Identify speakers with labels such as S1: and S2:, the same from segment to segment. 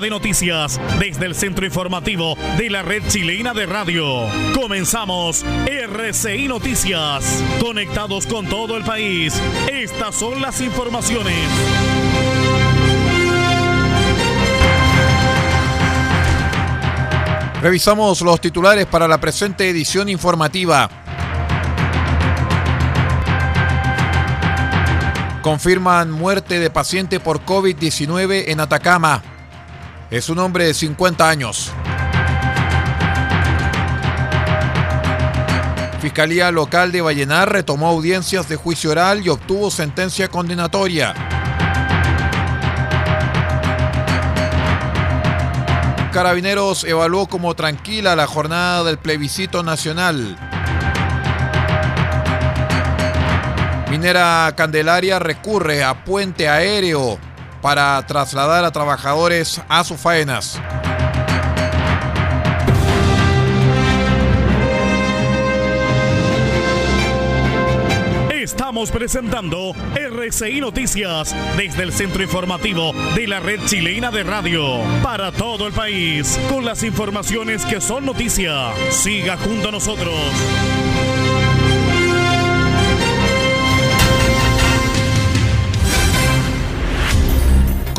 S1: De noticias desde el centro informativo de la red chilena de radio. Comenzamos RCI Noticias. Conectados con todo el país. Estas son las informaciones.
S2: Revisamos los titulares para la presente edición informativa. Confirman muerte de paciente por COVID-19 en Atacama. Es un hombre de 50 años. Fiscalía Local de Vallenar retomó audiencias de juicio oral y obtuvo sentencia condenatoria. Carabineros evaluó como tranquila la jornada del plebiscito nacional. Minera Candelaria recurre a puente aéreo para trasladar a trabajadores a sus faenas.
S1: Estamos presentando RCI Noticias desde el centro informativo de la red chilena de radio para todo el país con las informaciones que son noticia. Siga junto a nosotros.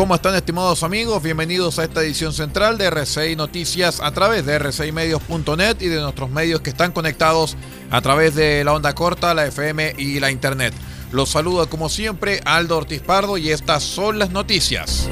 S2: ¿Cómo están estimados amigos? Bienvenidos a esta edición central de RCI Noticias a través de rcimedios.net y de nuestros medios que están conectados a través de la onda corta, la FM y la Internet. Los saludo como siempre Aldo Ortiz Pardo y estas son las noticias.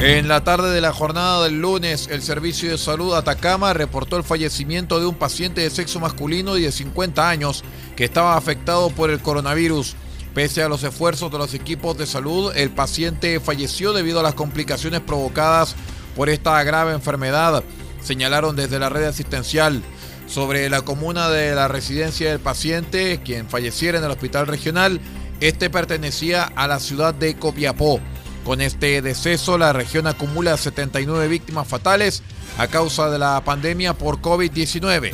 S2: En la tarde de la jornada del lunes, el Servicio de Salud Atacama reportó el fallecimiento de un paciente de sexo masculino y de 50 años que estaba afectado por el coronavirus. Pese a los esfuerzos de los equipos de salud, el paciente falleció debido a las complicaciones provocadas por esta grave enfermedad, señalaron desde la red asistencial. Sobre la comuna de la residencia del paciente, quien falleciera en el hospital regional, este pertenecía a la ciudad de Copiapó. Con este deceso, la región acumula 79 víctimas fatales a causa de la pandemia por COVID-19.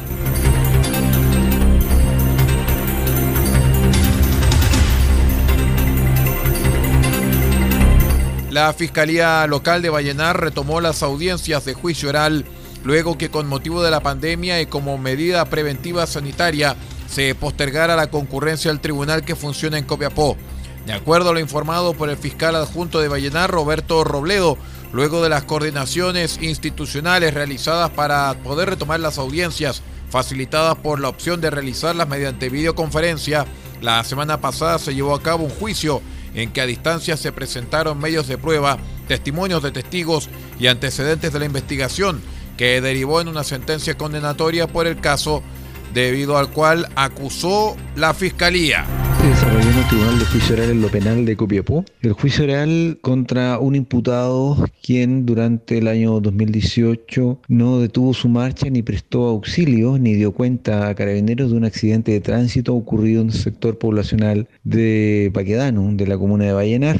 S2: La Fiscalía Local de Vallenar retomó las audiencias de juicio oral luego que con motivo de la pandemia y como medida preventiva sanitaria se postergara la concurrencia al tribunal que funciona en Copiapó. De acuerdo a lo informado por el fiscal adjunto de Vallenar, Roberto Robledo, luego de las coordinaciones institucionales realizadas para poder retomar las audiencias facilitadas por la opción de realizarlas mediante videoconferencia, la semana pasada se llevó a cabo un juicio en que a distancia se presentaron medios de prueba, testimonios de testigos y antecedentes de la investigación, que derivó en una sentencia condenatoria por el caso, debido al cual acusó la Fiscalía.
S3: Tribunal de Juicio Oral en lo Penal de Copiapó. El juicio oral contra un imputado quien durante el año 2018 no detuvo su marcha ni prestó auxilio ni dio cuenta a carabineros de un accidente de tránsito ocurrido en el sector poblacional de Paquedano, de la comuna de Vallenar.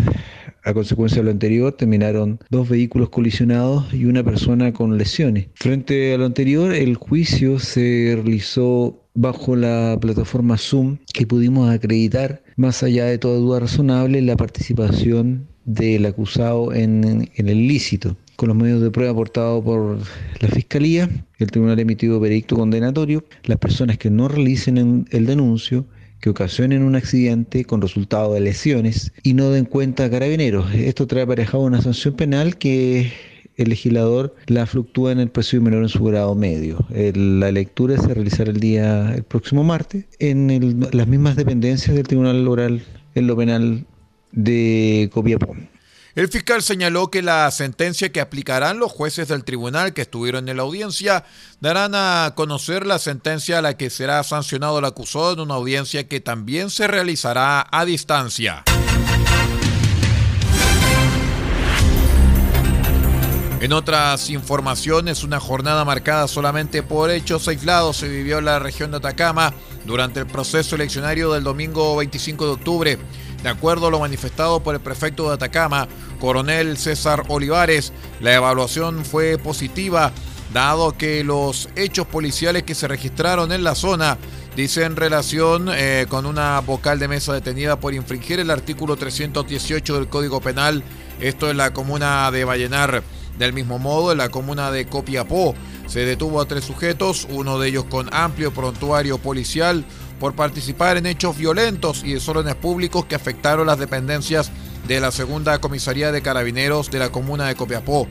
S3: A consecuencia de lo anterior, terminaron dos vehículos colisionados y una persona con lesiones. Frente a lo anterior, el juicio se realizó bajo la plataforma Zoom que pudimos acreditar, más allá de toda duda razonable, la participación del acusado en, el ilícito. Con los medios de prueba aportados por la Fiscalía, el Tribunal emitido veredicto condenatorio, las personas que no realicen el denuncio que ocasionen un accidente con resultado de lesiones y no den cuenta a carabineros. Esto trae aparejado una sanción penal que el legislador la fluctúa en el presidio menor en su grado medio. la lectura se realizará el día el próximo martes en las mismas dependencias del Tribunal Oral en lo penal de Copiapó.
S2: El fiscal señaló que la sentencia que aplicarán los jueces del tribunal que estuvieron en la audiencia darán a conocer la sentencia a la que será sancionado el acusado en una audiencia que también se realizará a distancia. En otras informaciones, una jornada marcada solamente por hechos aislados se vivió en la región de Atacama durante el proceso eleccionario del domingo 25 de octubre. De acuerdo a lo manifestado por el prefecto de Atacama, coronel César Olivares, la evaluación fue positiva, dado que los hechos policiales que se registraron en la zona dicen relación eh, con una vocal de mesa detenida por infringir el artículo 318 del Código Penal, esto en la comuna de Vallenar. Del mismo modo, en la comuna de Copiapó se detuvo a tres sujetos, uno de ellos con amplio prontuario policial, por participar en hechos violentos y desórdenes públicos que afectaron las dependencias de la segunda comisaría de carabineros de la comuna de Copiapó.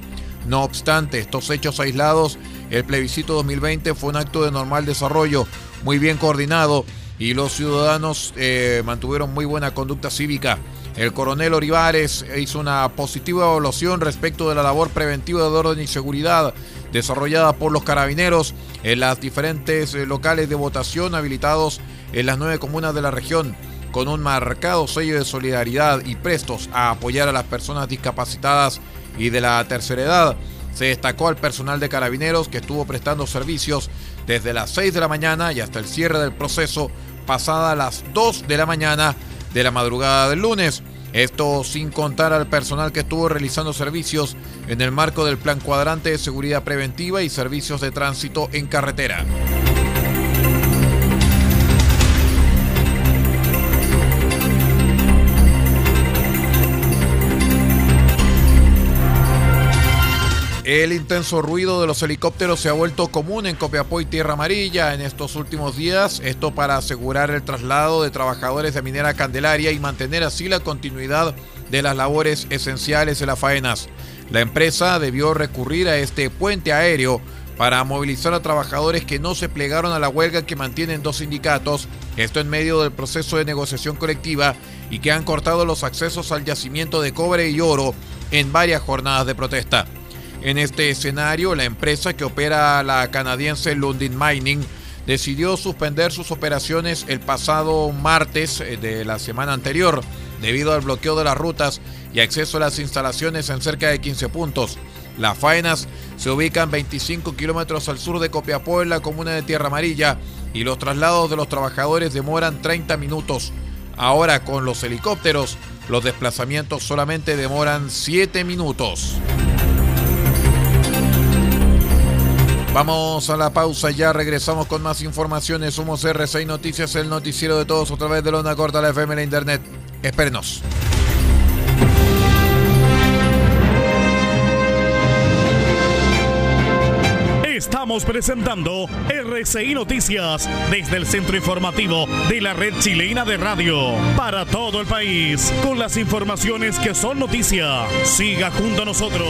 S2: No obstante estos hechos aislados, el plebiscito 2020 fue un acto de normal desarrollo, muy bien coordinado y los ciudadanos eh, mantuvieron muy buena conducta cívica. El coronel Olivares hizo una positiva evaluación respecto de la labor preventiva de orden y seguridad desarrollada por los carabineros en las diferentes eh, locales de votación habilitados en las nueve comunas de la región, con un marcado sello de solidaridad y prestos a apoyar a las personas discapacitadas y de la tercera edad. Se destacó al personal de carabineros que estuvo prestando servicios desde las 6 de la mañana y hasta el cierre del proceso pasada las 2 de la mañana de la madrugada del lunes. Esto sin contar al personal que estuvo realizando servicios en el marco del Plan Cuadrante de Seguridad Preventiva y Servicios de Tránsito en Carretera. El intenso ruido de los helicópteros se ha vuelto común en Copiapó y Tierra Amarilla en estos últimos días, esto para asegurar el traslado de trabajadores de Minera Candelaria y mantener así la continuidad de las labores esenciales de las faenas. La empresa debió recurrir a este puente aéreo para movilizar a trabajadores que no se plegaron a la huelga que mantienen dos sindicatos, esto en medio del proceso de negociación colectiva y que han cortado los accesos al yacimiento de cobre y oro en varias jornadas de protesta. En este escenario, la empresa que opera la canadiense Lundin Mining decidió suspender sus operaciones el pasado martes eh, de la semana anterior debido al bloqueo de las rutas y acceso a las instalaciones en cerca de 15 puntos. Las faenas se ubican 25 kilómetros al sur de Copiapó en la comuna de Tierra Amarilla y los traslados de los trabajadores demoran 30 minutos. Ahora con los helicópteros, los desplazamientos solamente demoran 7 minutos. Vamos a la pausa, ya regresamos con más informaciones. Somos R6 Noticias, el noticiero de todos a través de la onda corta, la FM, la internet. Espérenos.
S1: Estamos presentando RCI Noticias desde el centro informativo de la red chilena de radio para todo el país con las informaciones que son noticia. Siga junto a nosotros.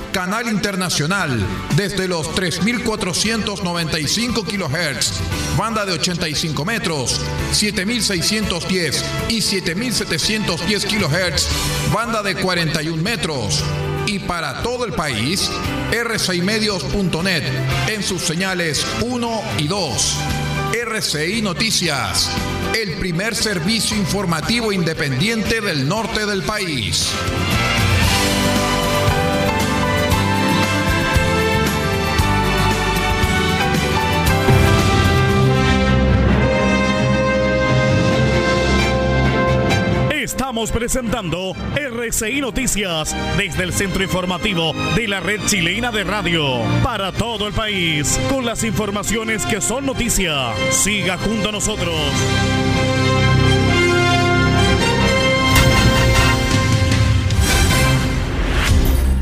S2: Canal Internacional, desde los 3.495 kHz, banda de 85 metros, 7.610 y 7.710 kHz, banda de 41 metros. Y para todo el país, r6medios.net en sus señales 1 y 2. RCI Noticias, el primer servicio informativo independiente del norte del país.
S1: Presentando RCI Noticias desde el centro informativo de la red chilena de radio para todo el país con las informaciones que son noticia. Siga junto a nosotros.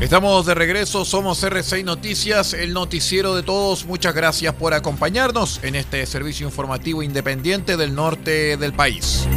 S2: Estamos de regreso, somos RCI Noticias, el noticiero de todos. Muchas gracias por acompañarnos en este servicio informativo independiente del norte del país.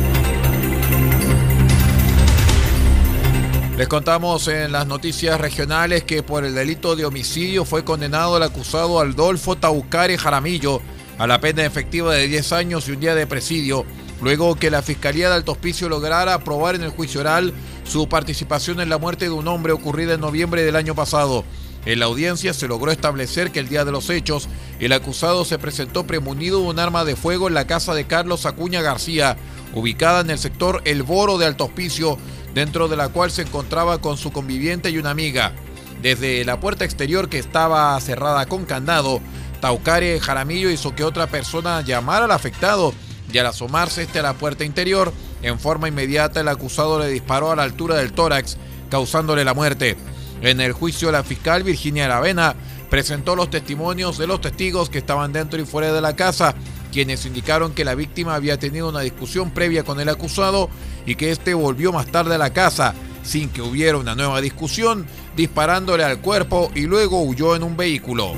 S2: Les contamos en las noticias regionales que por el delito de homicidio fue condenado el acusado Aldolfo Taucare Jaramillo a la pena efectiva de 10 años y un día de presidio, luego que la Fiscalía de Alto Hospicio lograra aprobar en el juicio oral su participación en la muerte de un hombre ocurrida en noviembre del año pasado. En la audiencia se logró establecer que el día de los hechos, el acusado se presentó premunido de un arma de fuego en la casa de Carlos Acuña García, ubicada en el sector El Boro de Alto Hospicio, dentro de la cual se encontraba con su conviviente y una amiga. Desde la puerta exterior que estaba cerrada con candado, Taucare Jaramillo hizo que otra persona llamara al afectado y al asomarse este a la puerta interior, en forma inmediata el acusado le disparó a la altura del tórax, causándole la muerte. En el juicio la fiscal Virginia Aravena presentó los testimonios de los testigos que estaban dentro y fuera de la casa, quienes indicaron que la víctima había tenido una discusión previa con el acusado y que éste volvió más tarde a la casa sin que hubiera una nueva discusión, disparándole al cuerpo y luego huyó en un vehículo.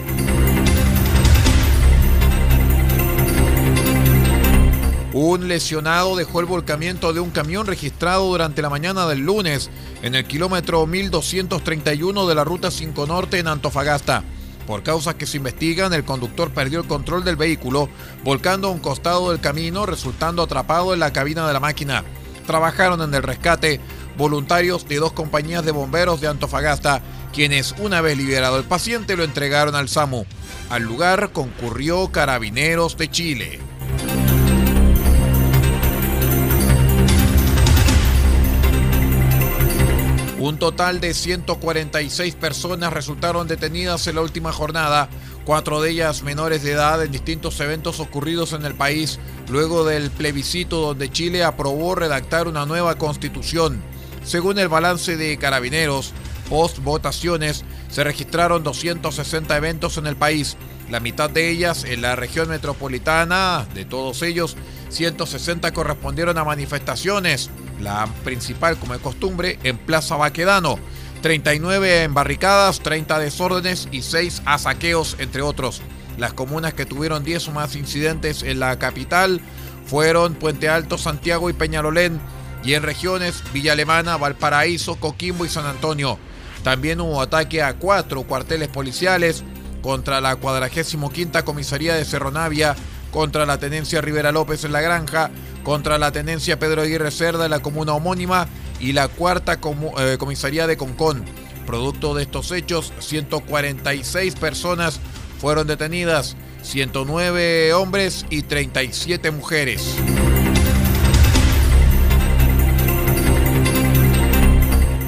S2: Un lesionado dejó el volcamiento de un camión registrado durante la mañana del lunes en el kilómetro 1231 de la Ruta 5 Norte en Antofagasta. Por causas que se investigan, el conductor perdió el control del vehículo, volcando a un costado del camino, resultando atrapado en la cabina de la máquina. Trabajaron en el rescate voluntarios de dos compañías de bomberos de Antofagasta, quienes una vez liberado el paciente lo entregaron al SAMU. Al lugar concurrió Carabineros de Chile. Un total de 146 personas resultaron detenidas en la última jornada, cuatro de ellas menores de edad en distintos eventos ocurridos en el país luego del plebiscito donde Chile aprobó redactar una nueva constitución. Según el balance de carabineros, post votaciones se registraron 260 eventos en el país, la mitad de ellas en la región metropolitana, de todos ellos 160 correspondieron a manifestaciones la principal como de costumbre en Plaza Baquedano. 39 en barricadas, 30 desórdenes y 6 a saqueos, entre otros. Las comunas que tuvieron 10 o más incidentes en la capital fueron Puente Alto, Santiago y Peñalolén, y en regiones Villa Alemana, Valparaíso, Coquimbo y San Antonio. También hubo ataque a cuatro cuarteles policiales contra la 45 Comisaría de Cerro Navia, contra la Tenencia Rivera López en La Granja, contra la Tenencia Pedro Aguirre Cerda en la comuna homónima y la cuarta eh, comisaría de Concón. Producto de estos hechos, 146 personas fueron detenidas, 109 hombres y 37 mujeres.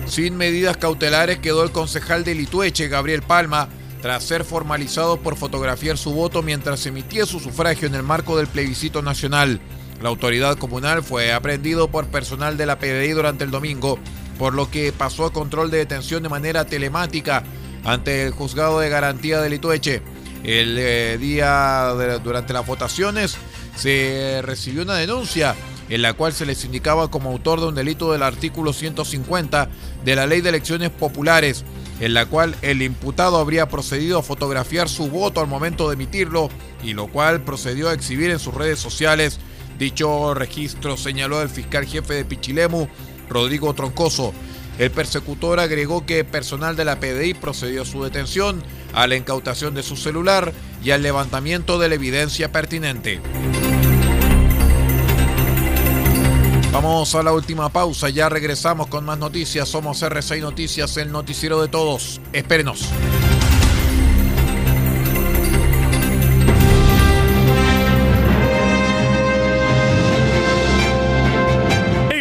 S2: Sin medidas cautelares quedó el concejal de Litueche, Gabriel Palma, tras ser formalizado por fotografiar su voto mientras emitía su sufragio en el marco del plebiscito nacional. La autoridad comunal fue aprendido por personal de la PDI durante el domingo, por lo que pasó a control de detención de manera telemática ante el juzgado de garantía de Litueche. El eh, día durante las votaciones se recibió una denuncia en la cual se les indicaba como autor de un delito del artículo 150 de la Ley de Elecciones Populares, en la cual el imputado habría procedido a fotografiar su voto al momento de emitirlo y lo cual procedió a exhibir en sus redes sociales Dicho registro señaló el fiscal jefe de Pichilemu, Rodrigo Troncoso. El persecutor agregó que personal de la PDI procedió a su detención, a la incautación de su celular y al levantamiento de la evidencia pertinente. Vamos a la última pausa, ya regresamos con más noticias. Somos R6 Noticias, el noticiero de todos. Espérenos.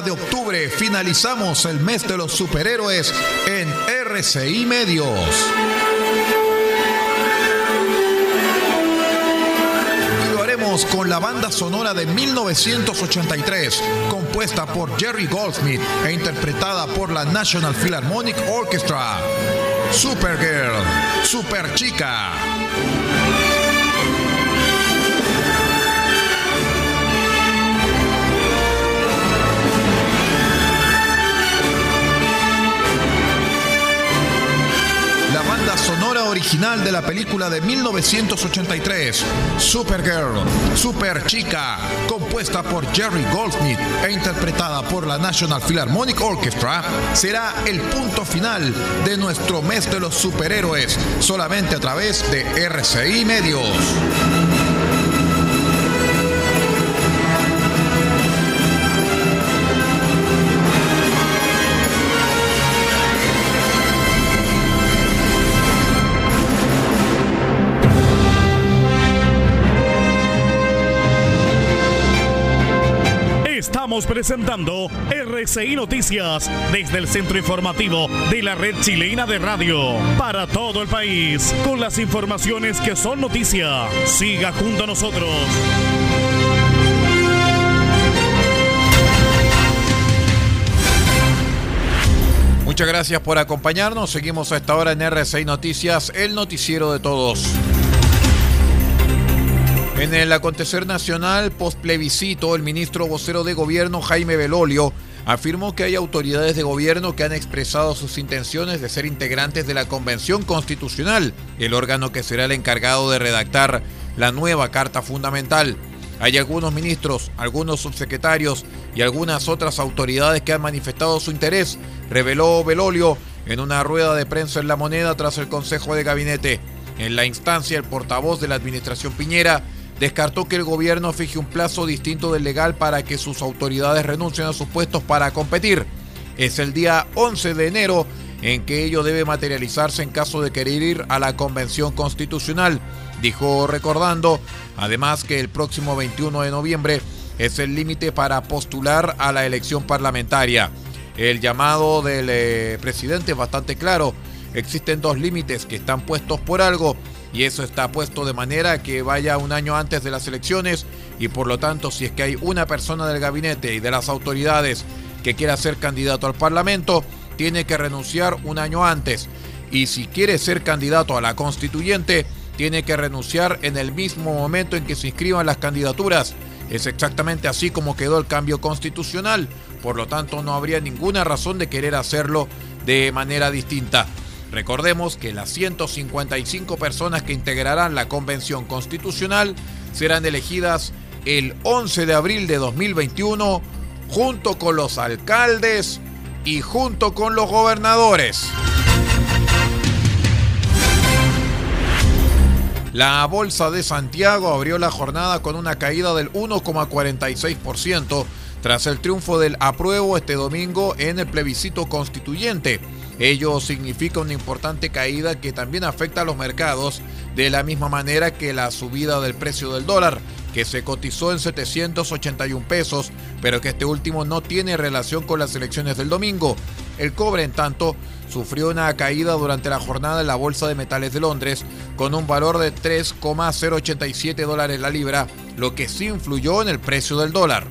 S2: De octubre finalizamos el mes de los superhéroes en RCI Medios. Y lo haremos con la banda sonora de 1983, compuesta por Jerry Goldsmith e interpretada por la National Philharmonic Orchestra. Supergirl, Super original de la película de 1983, Supergirl, Super Chica, compuesta por Jerry Goldsmith e interpretada por la National Philharmonic Orchestra, será el punto final de nuestro mes de los superhéroes, solamente a través de RCI Medios.
S1: Estamos presentando RCI Noticias desde el centro informativo de la red chilena de radio para todo el país con las informaciones que son noticia. Siga junto a nosotros.
S2: Muchas gracias por acompañarnos. Seguimos a esta hora en RCI Noticias, el noticiero de todos. En el acontecer nacional post plebiscito, el ministro vocero de gobierno Jaime Belolio afirmó que hay autoridades de gobierno que han expresado sus intenciones de ser integrantes de la Convención Constitucional, el órgano que será el encargado de redactar la nueva Carta Fundamental. Hay algunos ministros, algunos subsecretarios y algunas otras autoridades que han manifestado su interés, reveló Belolio en una rueda de prensa en La Moneda tras el Consejo de Gabinete. En la instancia, el portavoz de la Administración Piñera descartó que el gobierno fije un plazo distinto del legal para que sus autoridades renuncien a sus puestos para competir. Es el día 11 de enero en que ello debe materializarse en caso de querer ir a la Convención Constitucional, dijo recordando además que el próximo 21 de noviembre es el límite para postular a la elección parlamentaria. El llamado del eh, presidente es bastante claro, existen dos límites que están puestos por algo y eso está puesto de manera que vaya un año antes de las elecciones y por lo tanto si es que hay una persona del gabinete y de las autoridades que quiera ser candidato al Parlamento, tiene que renunciar un año antes y si quiere ser candidato a la constituyente, tiene que renunciar en el mismo momento en que se inscriban las candidaturas. Es exactamente así como quedó el cambio constitucional, por lo tanto no habría ninguna razón de querer hacerlo de manera distinta. Recordemos que las 155 personas que integrarán la Convención Constitucional serán elegidas el 11 de abril de 2021 junto con los alcaldes y junto con los gobernadores. La Bolsa de Santiago abrió la jornada con una caída del 1,46% tras el triunfo del apruebo este domingo en el plebiscito constituyente. Ello significa una importante caída que también afecta a los mercados de la misma manera que la subida del precio del dólar, que se cotizó en 781 pesos, pero que este último no tiene relación con las elecciones del domingo. El cobre, en tanto, sufrió una caída durante la jornada en la Bolsa de Metales de Londres con un valor de 3,087 dólares la libra, lo que sí influyó en el precio del dólar.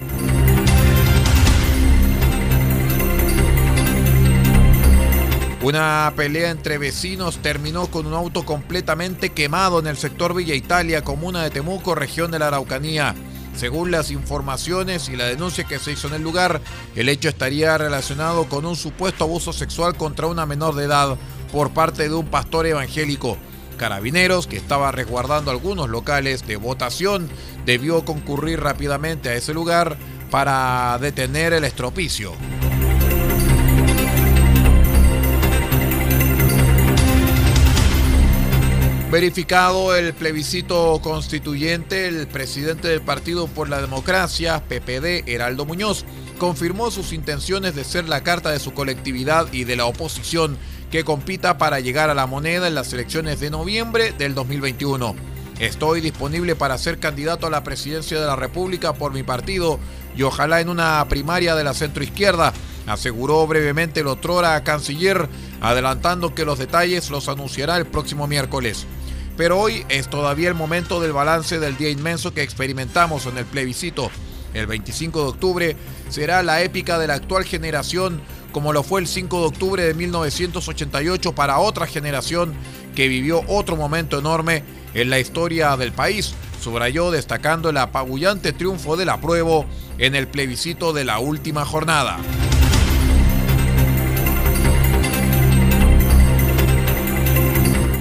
S2: Una pelea entre vecinos terminó con un auto completamente quemado en el sector Villa Italia, comuna de Temuco, región de la Araucanía. Según las informaciones y la denuncia que se hizo en el lugar, el hecho estaría relacionado con un supuesto abuso sexual contra una menor de edad por parte de un pastor evangélico. Carabineros, que estaba resguardando algunos locales de votación, debió concurrir rápidamente a ese lugar para detener el estropicio. Verificado el plebiscito constituyente, el presidente del Partido por la Democracia, PPD, Heraldo Muñoz, confirmó sus intenciones de ser la carta de su colectividad y de la oposición que compita para llegar a la moneda en las elecciones de noviembre del 2021. Estoy disponible para ser candidato a la presidencia de la República por mi partido y ojalá en una primaria de la centroizquierda, aseguró brevemente el otrora canciller, adelantando que los detalles los anunciará el próximo miércoles. Pero hoy es todavía el momento del balance del día inmenso que experimentamos en el plebiscito. El 25 de octubre será la épica de la actual generación, como lo fue el 5 de octubre de 1988 para otra generación que vivió otro momento enorme en la historia del país, subrayó destacando el apabullante triunfo del apruebo en el plebiscito de la última jornada.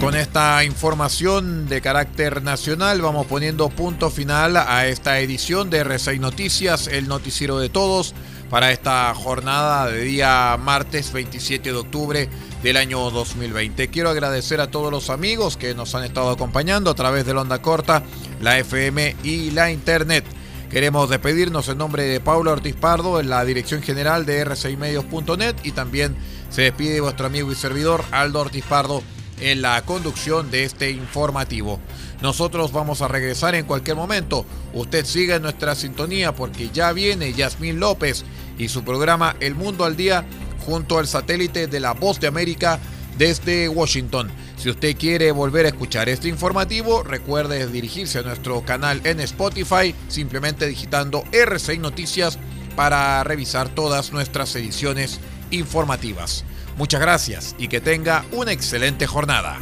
S2: Con esta información de carácter nacional vamos poniendo punto final a esta edición de R6 Noticias, el noticiero de todos, para esta jornada de día martes 27 de octubre del año 2020. Quiero agradecer a todos los amigos que nos han estado acompañando a través de la onda corta, la FM y la internet. Queremos despedirnos en nombre de Paulo Ortiz Pardo en la dirección general de r6medios.net y también se despide vuestro amigo y servidor Aldo Ortiz Pardo en la conducción de este informativo. Nosotros vamos a regresar en cualquier momento. Usted siga en nuestra sintonía porque ya viene Yasmín López y su programa El Mundo al Día junto al satélite de la Voz de América desde Washington. Si usted quiere volver a escuchar este informativo, recuerde dirigirse a nuestro canal en Spotify simplemente digitando R6 Noticias para revisar todas nuestras ediciones informativas. Muchas gracias y que tenga una excelente jornada.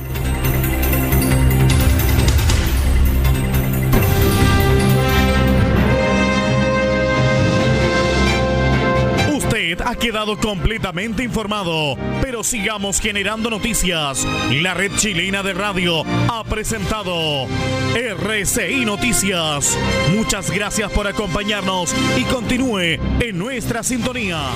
S1: Usted ha quedado completamente informado, pero sigamos generando noticias. La red chilena de radio ha presentado RCI Noticias. Muchas gracias por acompañarnos y continúe en nuestra sintonía.